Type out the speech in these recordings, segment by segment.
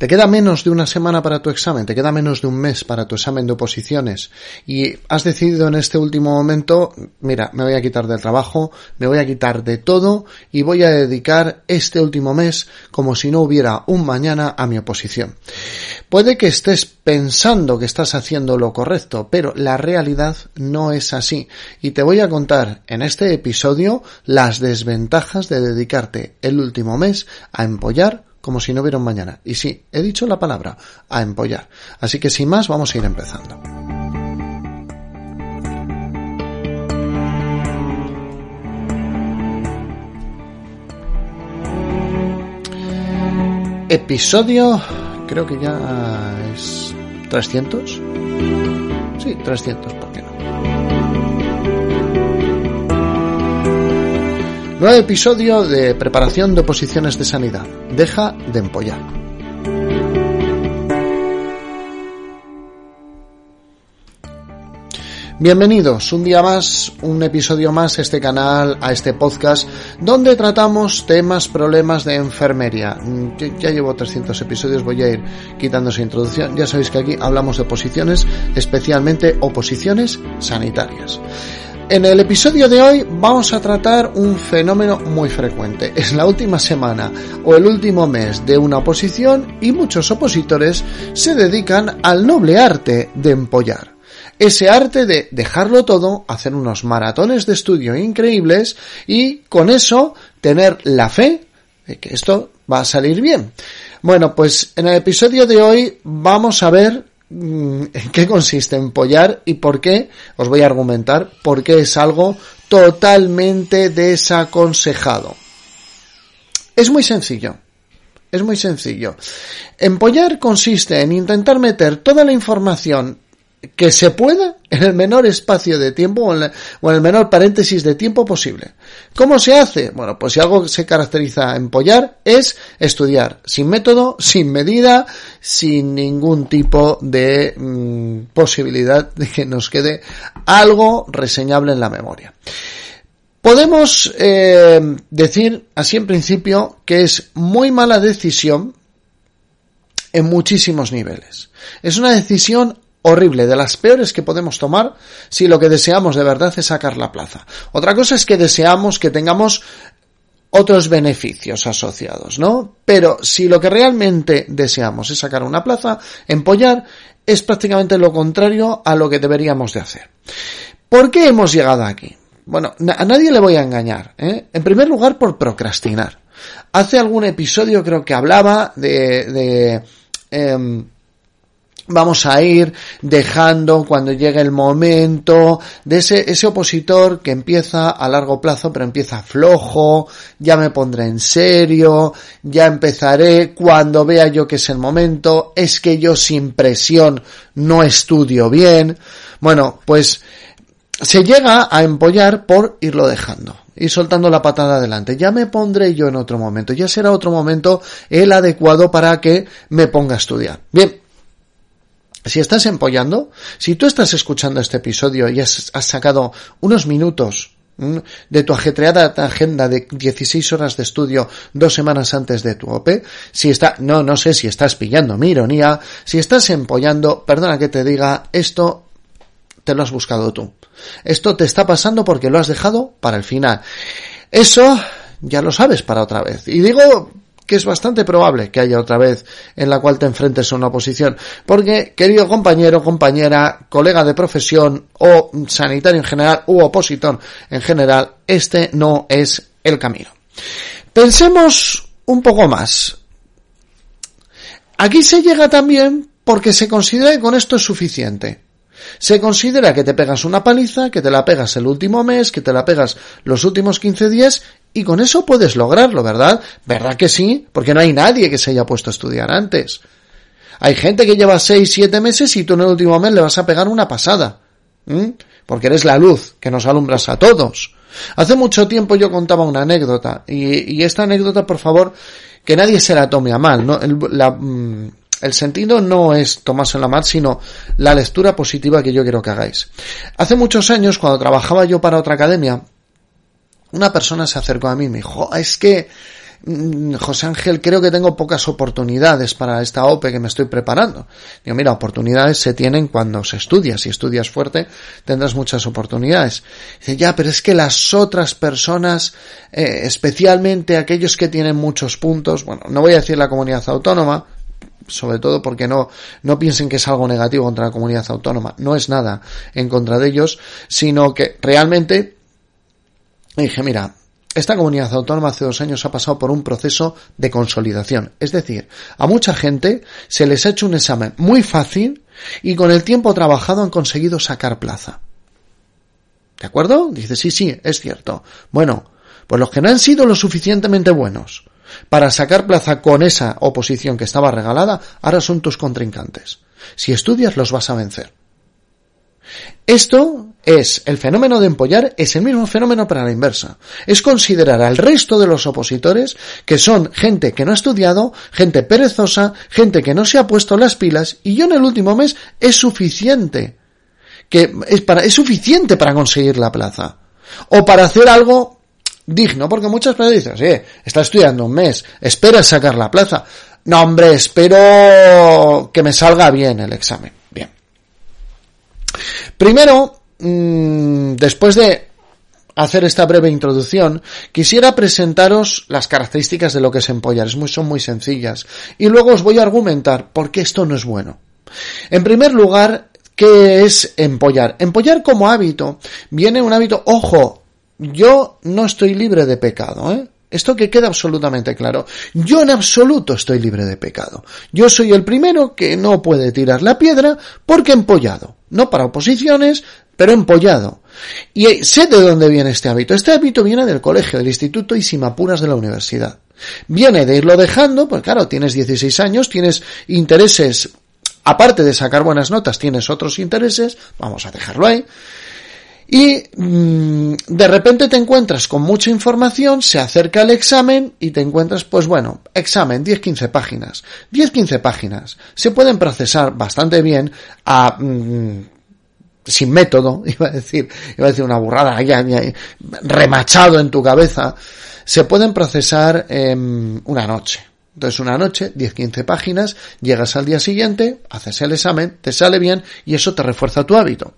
Te queda menos de una semana para tu examen, te queda menos de un mes para tu examen de oposiciones y has decidido en este último momento, mira, me voy a quitar del trabajo, me voy a quitar de todo y voy a dedicar este último mes como si no hubiera un mañana a mi oposición. Puede que estés pensando que estás haciendo lo correcto, pero la realidad no es así y te voy a contar en este episodio las desventajas de dedicarte el último mes a empollar como si no hubiera mañana. Y sí, he dicho la palabra, a empollar. Así que sin más, vamos a ir empezando. Episodio, creo que ya es 300. Sí, 300, Nuevo episodio de preparación de oposiciones de sanidad. Deja de empollar. Bienvenidos un día más, un episodio más a este canal, a este podcast, donde tratamos temas, problemas de enfermería. Ya llevo 300 episodios, voy a ir quitando esa introducción. Ya sabéis que aquí hablamos de oposiciones, especialmente oposiciones sanitarias. En el episodio de hoy vamos a tratar un fenómeno muy frecuente. Es la última semana o el último mes de una oposición y muchos opositores se dedican al noble arte de empollar. Ese arte de dejarlo todo, hacer unos maratones de estudio increíbles y con eso tener la fe de que esto va a salir bien. Bueno, pues en el episodio de hoy vamos a ver en qué consiste empollar y por qué, os voy a argumentar, por qué es algo totalmente desaconsejado. Es muy sencillo. Es muy sencillo. Empollar consiste en intentar meter toda la información que se pueda en el menor espacio de tiempo o en, el menor paréntesis de tiempo posible. ¿Cómo se hace? Bueno, pues si algo se caracteriza en Pollar es estudiar sin método, sin medida, sin ningún tipo de mm, posibilidad de que nos quede algo reseñable en la memoria. Podemos eh, decir así en principio que es muy mala decisión en muchísimos niveles. Es una decisión horrible, de las peores que podemos tomar si lo que deseamos de verdad es sacar la plaza. Otra cosa es que deseamos que tengamos otros beneficios asociados, ¿no? Pero si lo que realmente deseamos es sacar una plaza, empollar es prácticamente lo contrario a lo que deberíamos de hacer. ¿Por qué hemos llegado aquí? Bueno, a nadie le voy a engañar. ¿eh? En primer lugar, por procrastinar. Hace algún episodio creo que hablaba de, de em, vamos a ir dejando cuando llegue el momento de ese, ese opositor que empieza a largo plazo pero empieza flojo, ya me pondré en serio, ya empezaré cuando vea yo que es el momento, es que yo sin presión no estudio bien. Bueno, pues se llega a empollar por irlo dejando y soltando la patada adelante. Ya me pondré yo en otro momento, ya será otro momento el adecuado para que me ponga a estudiar. Bien, si estás empollando, si tú estás escuchando este episodio y has, sacado unos minutos de tu ajetreada agenda de 16 horas de estudio dos semanas antes de tu OP, si está, no, no sé si estás pillando mi ironía, si estás empollando, perdona que te diga, esto te lo has buscado tú. Esto te está pasando porque lo has dejado para el final. Eso ya lo sabes para otra vez. Y digo que es bastante probable que haya otra vez en la cual te enfrentes a una oposición. Porque, querido compañero, compañera, colega de profesión o sanitario en general u opositor en general, este no es el camino. Pensemos un poco más. Aquí se llega también porque se considera que con esto es suficiente. Se considera que te pegas una paliza, que te la pegas el último mes, que te la pegas los últimos 15 días y con eso puedes lograrlo, ¿verdad? ¿Verdad que sí? Porque no hay nadie que se haya puesto a estudiar antes. Hay gente que lleva 6, 7 meses y tú en el último mes le vas a pegar una pasada. Porque eres la luz que nos alumbras a todos. Hace mucho tiempo yo contaba una anécdota y, esta anécdota, por favor, que nadie se la tome a mal. ¿no? la, mm, el sentido no es tomárselo mal, sino la lectura positiva que yo quiero que hagáis. Hace muchos años, cuando trabajaba yo para otra academia, una persona se acercó a mí y me dijo, es que mm, José Ángel, creo que tengo pocas oportunidades para esta OPE que me estoy preparando. Digo, mira, oportunidades se tienen cuando se estudia. Si estudias fuerte, tendrás muchas oportunidades. Dice, ya, pero es que las otras personas, eh, especialmente aquellos que tienen muchos puntos, bueno, no voy a decir la comunidad autónoma, sobre todo porque no, no piensen que es algo negativo contra la comunidad autónoma, no es nada en contra de ellos, sino que realmente dije, mira, esta comunidad autónoma hace dos años ha pasado por un proceso de consolidación. Es decir, a mucha gente se les ha hecho un examen muy fácil y con el tiempo trabajado han conseguido sacar plaza. ¿De acuerdo? Dice, sí, sí, es cierto. Bueno, pues los que no han sido lo suficientemente buenos para sacar plaza con esa oposición que estaba regalada, ahora son tus contrincantes. Si estudias los vas a vencer. Esto es el fenómeno de empollar, es el mismo fenómeno para la inversa. Es considerar al resto de los opositores que son gente que no ha estudiado, gente perezosa, gente que no se ha puesto las pilas y yo en el último mes es suficiente. Que es para, es suficiente para conseguir la plaza. O para hacer algo digno, porque muchas veces dicen, sí, está estudiando un mes, espera sacar la plaza. No, hombre, espero que me salga bien el examen. Bien. Primero, mm, después de hacer esta breve introducción, quisiera presentaros las características de lo que es empollar. Son muy sencillas. Y luego os voy a argumentar por qué esto no es bueno. En primer lugar, ¿qué es empollar? Empollar como hábito viene un hábito, ojo, yo no estoy libre de pecado, ¿eh? Esto que queda absolutamente claro. Yo en absoluto estoy libre de pecado. Yo soy el primero que no puede tirar la piedra porque empollado. No para oposiciones, pero empollado. Y sé de dónde viene este hábito. Este hábito viene del colegio, del instituto y simapuras de la universidad. Viene de irlo dejando, pues claro, tienes 16 años, tienes intereses, aparte de sacar buenas notas, tienes otros intereses, vamos a dejarlo ahí. Y mm, de repente te encuentras con mucha información, se acerca el examen y te encuentras, pues bueno, examen, 10-15 páginas. 10-15 páginas. Se pueden procesar bastante bien a... Mm, sin método, iba a decir, iba a decir una burrada, ya, remachado en tu cabeza, se pueden procesar en una noche. Entonces una noche, 10-15 páginas, llegas al día siguiente, haces el examen, te sale bien y eso te refuerza tu hábito.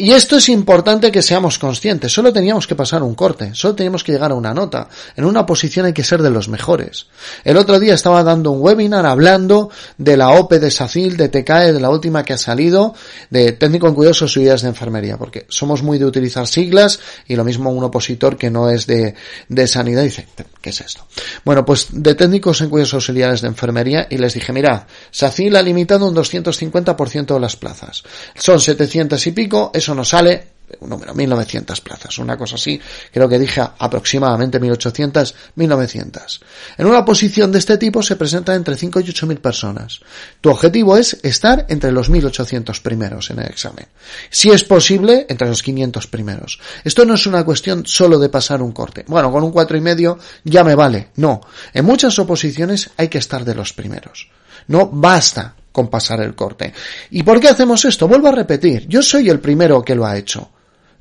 Y esto es importante que seamos conscientes. Solo teníamos que pasar un corte, solo teníamos que llegar a una nota. En una posición hay que ser de los mejores. El otro día estaba dando un webinar hablando de la OPE de SACIL, de TCAE, de la última que ha salido, de técnico en cuidados auxiliares de enfermería, porque somos muy de utilizar siglas y lo mismo un opositor que no es de, de sanidad dice, ¿qué es esto? Bueno, pues de técnicos en cuidados auxiliares de enfermería y les dije, mirad, SACIL ha limitado un 250% de las plazas. Son 700 y pico, eso nos sale un número, 1900 plazas, una cosa así, creo que dije aproximadamente 1800, 1900. En una posición de este tipo se presenta entre 5 y 8000 personas. Tu objetivo es estar entre los 1800 primeros en el examen. Si es posible, entre los 500 primeros. Esto no es una cuestión solo de pasar un corte. Bueno, con un cuatro y medio ya me vale. No. En muchas oposiciones hay que estar de los primeros. No basta con pasar el corte. ¿Y por qué hacemos esto? Vuelvo a repetir, yo soy el primero que lo ha hecho.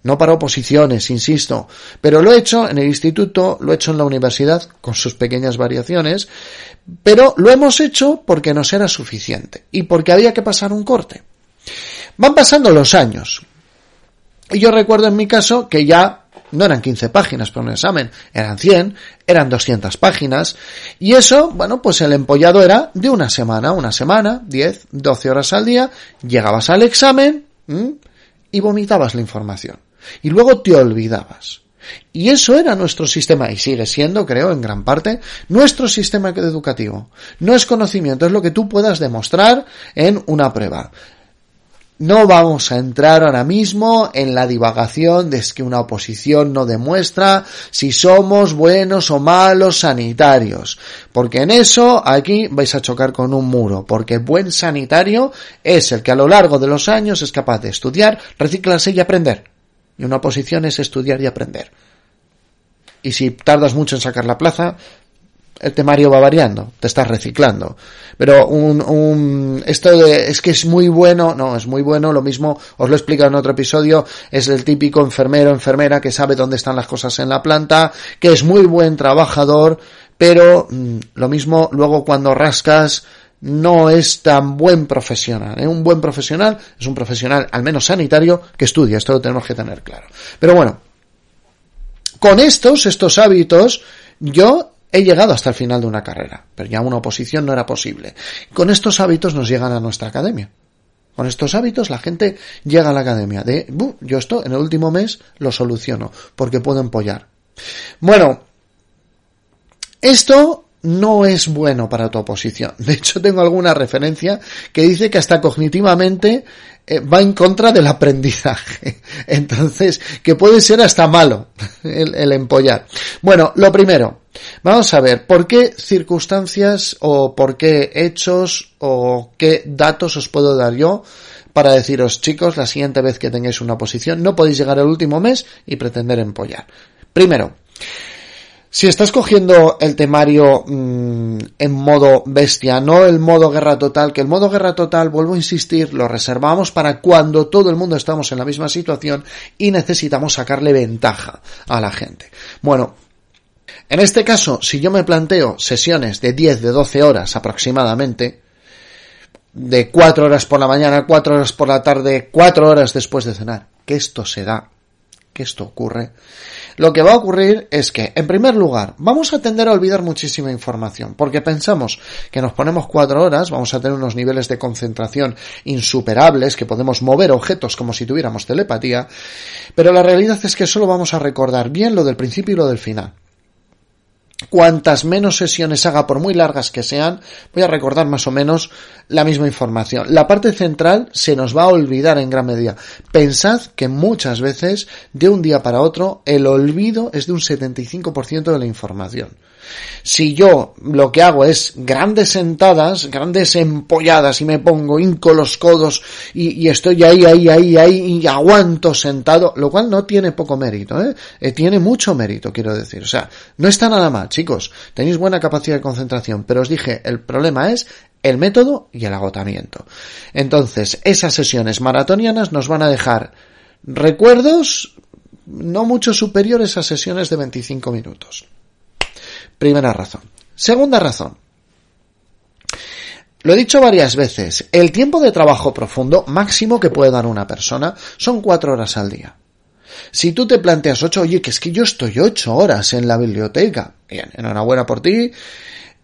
No para oposiciones, insisto, pero lo he hecho en el instituto, lo he hecho en la universidad, con sus pequeñas variaciones, pero lo hemos hecho porque nos era suficiente y porque había que pasar un corte. Van pasando los años. Y yo recuerdo en mi caso que ya no eran 15 páginas para un examen, eran 100, eran 200 páginas, y eso, bueno, pues el empollado era de una semana, una semana, 10, 12 horas al día, llegabas al examen y vomitabas la información. Y luego te olvidabas. Y eso era nuestro sistema, y sigue siendo, creo, en gran parte, nuestro sistema educativo. No es conocimiento, es lo que tú puedas demostrar en una prueba. No vamos a entrar ahora mismo en la divagación de que una oposición no demuestra si somos buenos o malos sanitarios, porque en eso aquí vais a chocar con un muro, porque buen sanitario es el que a lo largo de los años es capaz de estudiar, reciclarse y aprender. Y una oposición es estudiar y aprender. Y si tardas mucho en sacar la plaza, el temario va variando, te estás reciclando. Pero un, un, esto de, es que es muy bueno, no, es muy bueno, lo mismo, os lo he explicado en otro episodio, es el típico enfermero, enfermera que sabe dónde están las cosas en la planta, que es muy buen trabajador, pero mm, lo mismo luego cuando rascas, no es tan buen profesional. ¿eh? Un buen profesional es un profesional, al menos sanitario, que estudia. Esto lo tenemos que tener claro. Pero bueno, con estos, estos hábitos, yo He llegado hasta el final de una carrera, pero ya una oposición no era posible. Con estos hábitos nos llegan a nuestra academia. Con estos hábitos la gente llega a la academia de, yo esto en el último mes lo soluciono, porque puedo empollar. Bueno, esto no es bueno para tu oposición. De hecho, tengo alguna referencia que dice que hasta cognitivamente eh, va en contra del aprendizaje. Entonces, que puede ser hasta malo el, el empollar. Bueno, lo primero, vamos a ver por qué circunstancias o por qué hechos o qué datos os puedo dar yo para deciros, chicos, la siguiente vez que tengáis una posición, no podéis llegar al último mes y pretender empollar. Primero, si estás cogiendo el temario mm, en modo bestia, no el modo guerra total, que el modo guerra total, vuelvo a insistir, lo reservamos para cuando todo el mundo estamos en la misma situación y necesitamos sacarle ventaja a la gente. Bueno, en este caso, si yo me planteo sesiones de 10, de 12 horas aproximadamente, de 4 horas por la mañana, 4 horas por la tarde, 4 horas después de cenar, que esto se da, esto ocurre, lo que va a ocurrir es que, en primer lugar, vamos a tender a olvidar muchísima información, porque pensamos que nos ponemos cuatro horas, vamos a tener unos niveles de concentración insuperables, que podemos mover objetos como si tuviéramos telepatía, pero la realidad es que solo vamos a recordar bien lo del principio y lo del final cuantas menos sesiones haga, por muy largas que sean, voy a recordar más o menos la misma información. La parte central se nos va a olvidar en gran medida. Pensad que muchas veces, de un día para otro, el olvido es de un 75% de la información. Si yo lo que hago es grandes sentadas, grandes empolladas y me pongo, hinco los codos y, estoy ahí, ahí, ahí, ahí y aguanto sentado, lo cual no tiene poco mérito, ¿eh? ¿eh? Tiene mucho mérito, quiero decir. O sea, no está nada mal, chicos. Tenéis buena capacidad de concentración, pero os dije, el problema es el método y el agotamiento. Entonces, esas sesiones maratonianas nos van a dejar recuerdos no mucho superiores a sesiones de 25 minutos. Primera razón. Segunda razón. Lo he dicho varias veces, el tiempo de trabajo profundo máximo que puede dar una persona son cuatro horas al día. Si tú te planteas ocho, oye, que es que yo estoy ocho horas en la biblioteca, bien, enhorabuena por ti,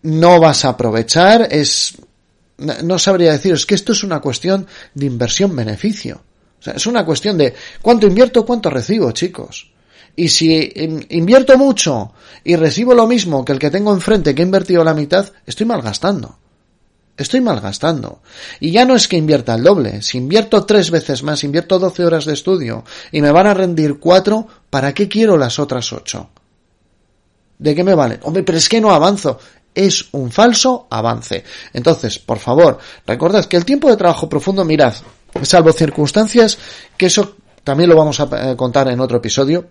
no vas a aprovechar, es, no sabría decir, es que esto es una cuestión de inversión-beneficio. O sea, es una cuestión de cuánto invierto, cuánto recibo, chicos. Y si invierto mucho y recibo lo mismo que el que tengo enfrente que he invertido la mitad, estoy malgastando. Estoy malgastando. Y ya no es que invierta el doble. Si invierto tres veces más, invierto 12 horas de estudio y me van a rendir cuatro, ¿para qué quiero las otras ocho? ¿De qué me vale? Hombre, pero es que no avanzo. Es un falso avance. Entonces, por favor, recordad que el tiempo de trabajo profundo, mirad, salvo circunstancias, que eso también lo vamos a eh, contar en otro episodio,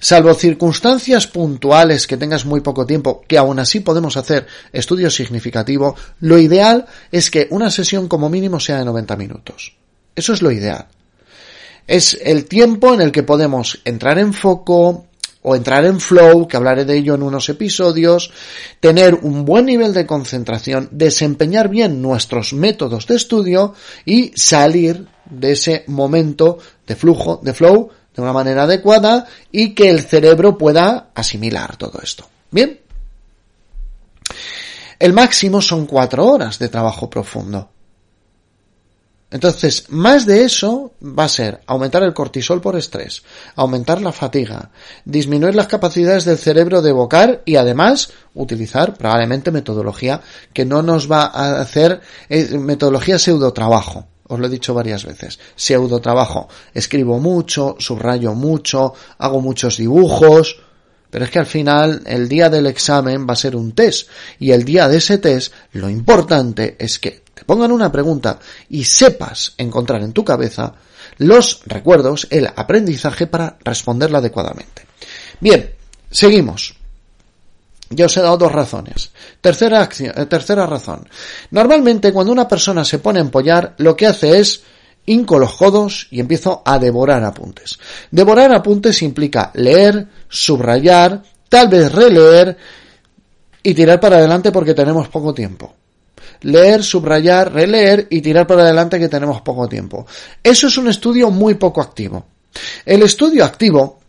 Salvo circunstancias puntuales que tengas muy poco tiempo, que aún así podemos hacer estudio significativo, lo ideal es que una sesión como mínimo sea de 90 minutos. Eso es lo ideal. Es el tiempo en el que podemos entrar en foco, o entrar en flow, que hablaré de ello en unos episodios, tener un buen nivel de concentración, desempeñar bien nuestros métodos de estudio y salir de ese momento de flujo, de flow, de una manera adecuada y que el cerebro pueda asimilar todo esto. Bien. El máximo son cuatro horas de trabajo profundo. Entonces, más de eso va a ser aumentar el cortisol por estrés, aumentar la fatiga, disminuir las capacidades del cerebro de evocar y además utilizar probablemente metodología que no nos va a hacer eh, metodología pseudo trabajo. Os lo he dicho varias veces. Pseudo trabajo. Escribo mucho, subrayo mucho, hago muchos dibujos, pero es que al final el día del examen va a ser un test y el día de ese test lo importante es que te pongan una pregunta y sepas encontrar en tu cabeza los recuerdos, el aprendizaje para responderla adecuadamente. Bien, seguimos. Ya os he dado dos razones. Tercera, acción, eh, tercera razón. Normalmente cuando una persona se pone a empollar, lo que hace es inco los codos y empiezo a devorar apuntes. Devorar apuntes implica leer, subrayar, tal vez releer y tirar para adelante porque tenemos poco tiempo. Leer, subrayar, releer y tirar para adelante que tenemos poco tiempo. Eso es un estudio muy poco activo. El estudio activo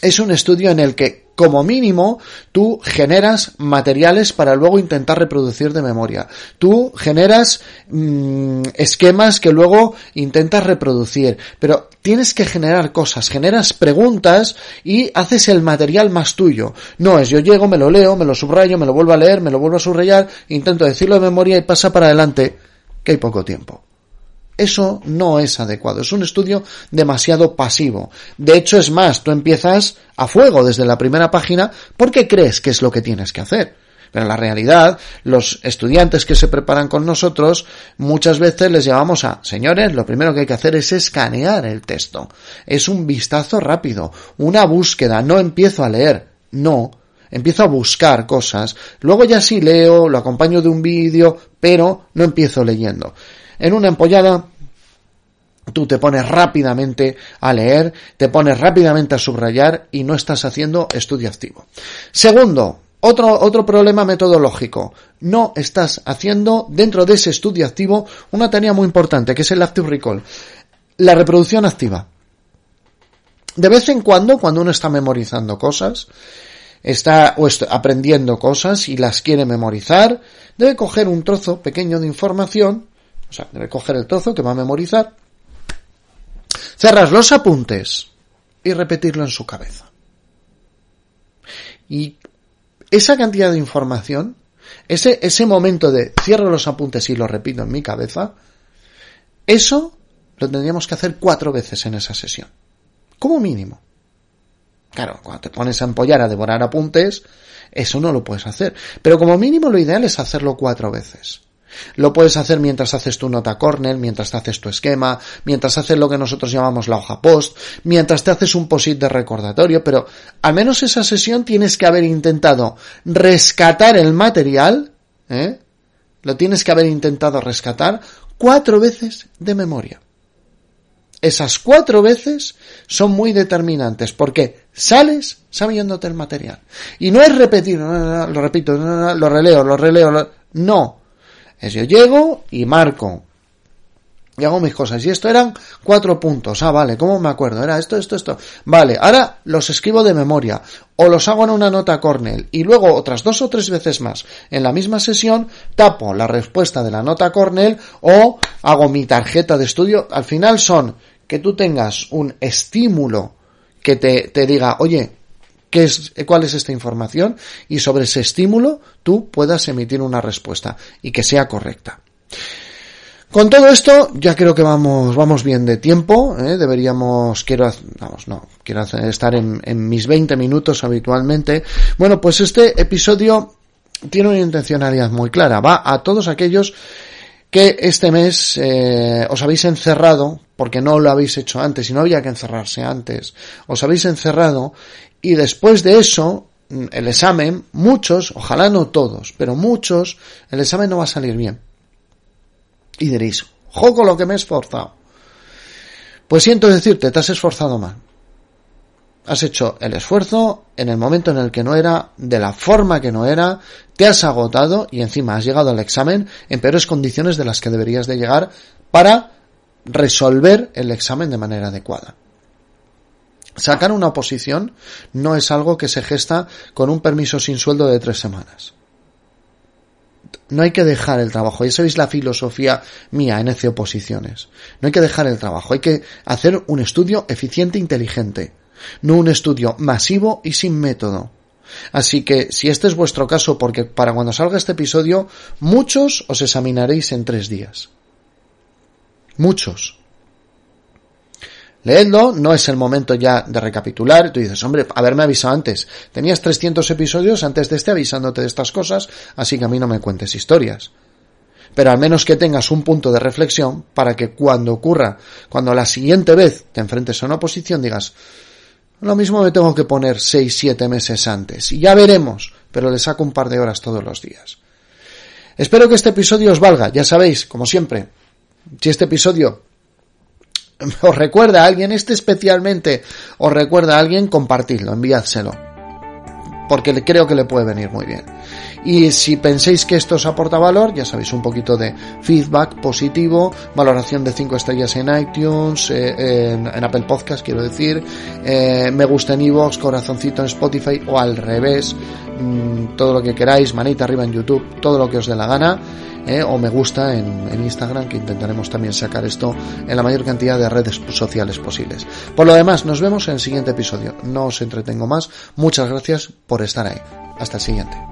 es un estudio en el que como mínimo, tú generas materiales para luego intentar reproducir de memoria. Tú generas mm, esquemas que luego intentas reproducir. Pero tienes que generar cosas, generas preguntas y haces el material más tuyo. No es yo llego, me lo leo, me lo subrayo, me lo vuelvo a leer, me lo vuelvo a subrayar, intento decirlo de memoria y pasa para adelante, que hay poco tiempo. Eso no es adecuado, es un estudio demasiado pasivo. De hecho, es más, tú empiezas a fuego desde la primera página porque crees que es lo que tienes que hacer. Pero en la realidad, los estudiantes que se preparan con nosotros, muchas veces les llamamos a, señores, lo primero que hay que hacer es escanear el texto. Es un vistazo rápido, una búsqueda, no empiezo a leer, no, empiezo a buscar cosas, luego ya sí leo, lo acompaño de un vídeo, pero no empiezo leyendo. En una empollada tú te pones rápidamente a leer, te pones rápidamente a subrayar y no estás haciendo estudio activo. Segundo, otro, otro problema metodológico. No estás haciendo dentro de ese estudio activo una tarea muy importante, que es el active recall. La reproducción activa. De vez en cuando, cuando uno está memorizando cosas, está o está aprendiendo cosas y las quiere memorizar, debe coger un trozo pequeño de información o sea, debe coger el trozo que va a memorizar, cerras los apuntes y repetirlo en su cabeza. Y esa cantidad de información, ese, ese momento de cierro los apuntes y lo repito en mi cabeza, eso lo tendríamos que hacer cuatro veces en esa sesión. Como mínimo. Claro, cuando te pones a empollar a devorar apuntes, eso no lo puedes hacer. Pero como mínimo lo ideal es hacerlo cuatro veces. Lo puedes hacer mientras haces tu nota corner, mientras te haces tu esquema, mientras haces lo que nosotros llamamos la hoja post, mientras te haces un posit de recordatorio, pero al menos esa sesión tienes que haber intentado rescatar el material, ¿eh? Lo tienes que haber intentado rescatar cuatro veces de memoria. Esas cuatro veces son muy determinantes porque sales sabiéndote el material. Y no es repetir, lo repito, lo releo, lo releo, no es yo llego y marco. Y hago mis cosas. Y esto eran cuatro puntos. Ah, vale, ¿cómo me acuerdo? Era esto, esto, esto. Vale, ahora los escribo de memoria. O los hago en una nota Cornell. Y luego otras dos o tres veces más. En la misma sesión tapo la respuesta de la nota Cornell o hago mi tarjeta de estudio. Al final son que tú tengas un estímulo que te, te diga, oye, qué es, cuál es esta información y sobre ese estímulo tú puedas emitir una respuesta y que sea correcta. Con todo esto, ya creo que vamos, vamos bien de tiempo, ¿eh? deberíamos, quiero, vamos, no, quiero estar en, en mis 20 minutos habitualmente. Bueno, pues este episodio tiene una intencionalidad muy clara, va a todos aquellos que este mes eh, os habéis encerrado, porque no lo habéis hecho antes y no había que encerrarse antes, os habéis encerrado y después de eso, mm, el examen, muchos, ojalá no todos, pero muchos, el examen no va a salir bien. Y diréis, joco lo que me he esforzado. Pues siento decirte, te has esforzado mal. Has hecho el esfuerzo en el momento en el que no era, de la forma que no era, te has agotado y encima has llegado al examen en peores condiciones de las que deberías de llegar para resolver el examen de manera adecuada. Sacar una oposición no es algo que se gesta con un permiso sin sueldo de tres semanas. No hay que dejar el trabajo. Ya sabéis la filosofía mía en ECE Oposiciones. No hay que dejar el trabajo. Hay que hacer un estudio eficiente e inteligente. No un estudio masivo y sin método. Así que si este es vuestro caso, porque para cuando salga este episodio, muchos os examinaréis en tres días. Muchos. Leedlo, no es el momento ya de recapitular. Tú dices, hombre, haberme avisado antes. Tenías 300 episodios antes de este avisándote de estas cosas, así que a mí no me cuentes historias. Pero al menos que tengas un punto de reflexión para que cuando ocurra, cuando la siguiente vez te enfrentes a una oposición, digas, Lo mismo me tengo que poner 6-7 meses antes. Y ya veremos, pero le saco un par de horas todos los días. Espero que este episodio os valga, ya sabéis, como siempre. Si este episodio os recuerda a alguien, este especialmente os recuerda a alguien, compartidlo, enviádselo. Porque creo que le puede venir muy bien. Y si penséis que esto os aporta valor, ya sabéis, un poquito de feedback positivo, valoración de 5 estrellas en iTunes, eh, en, Apple Podcast, quiero decir, eh, me gusta en iVoox, corazoncito en Spotify o al revés, mm, todo lo que queráis, manita arriba en YouTube, todo lo que os dé la gana. Eh, o me gusta en, Instagram, que intentaremos también sacar esto en la mayor cantidad de redes sociales posibles. Por lo demás, nos vemos en el siguiente episodio. No os entretengo más. Muchas gracias por estar ahí. Hasta el siguiente.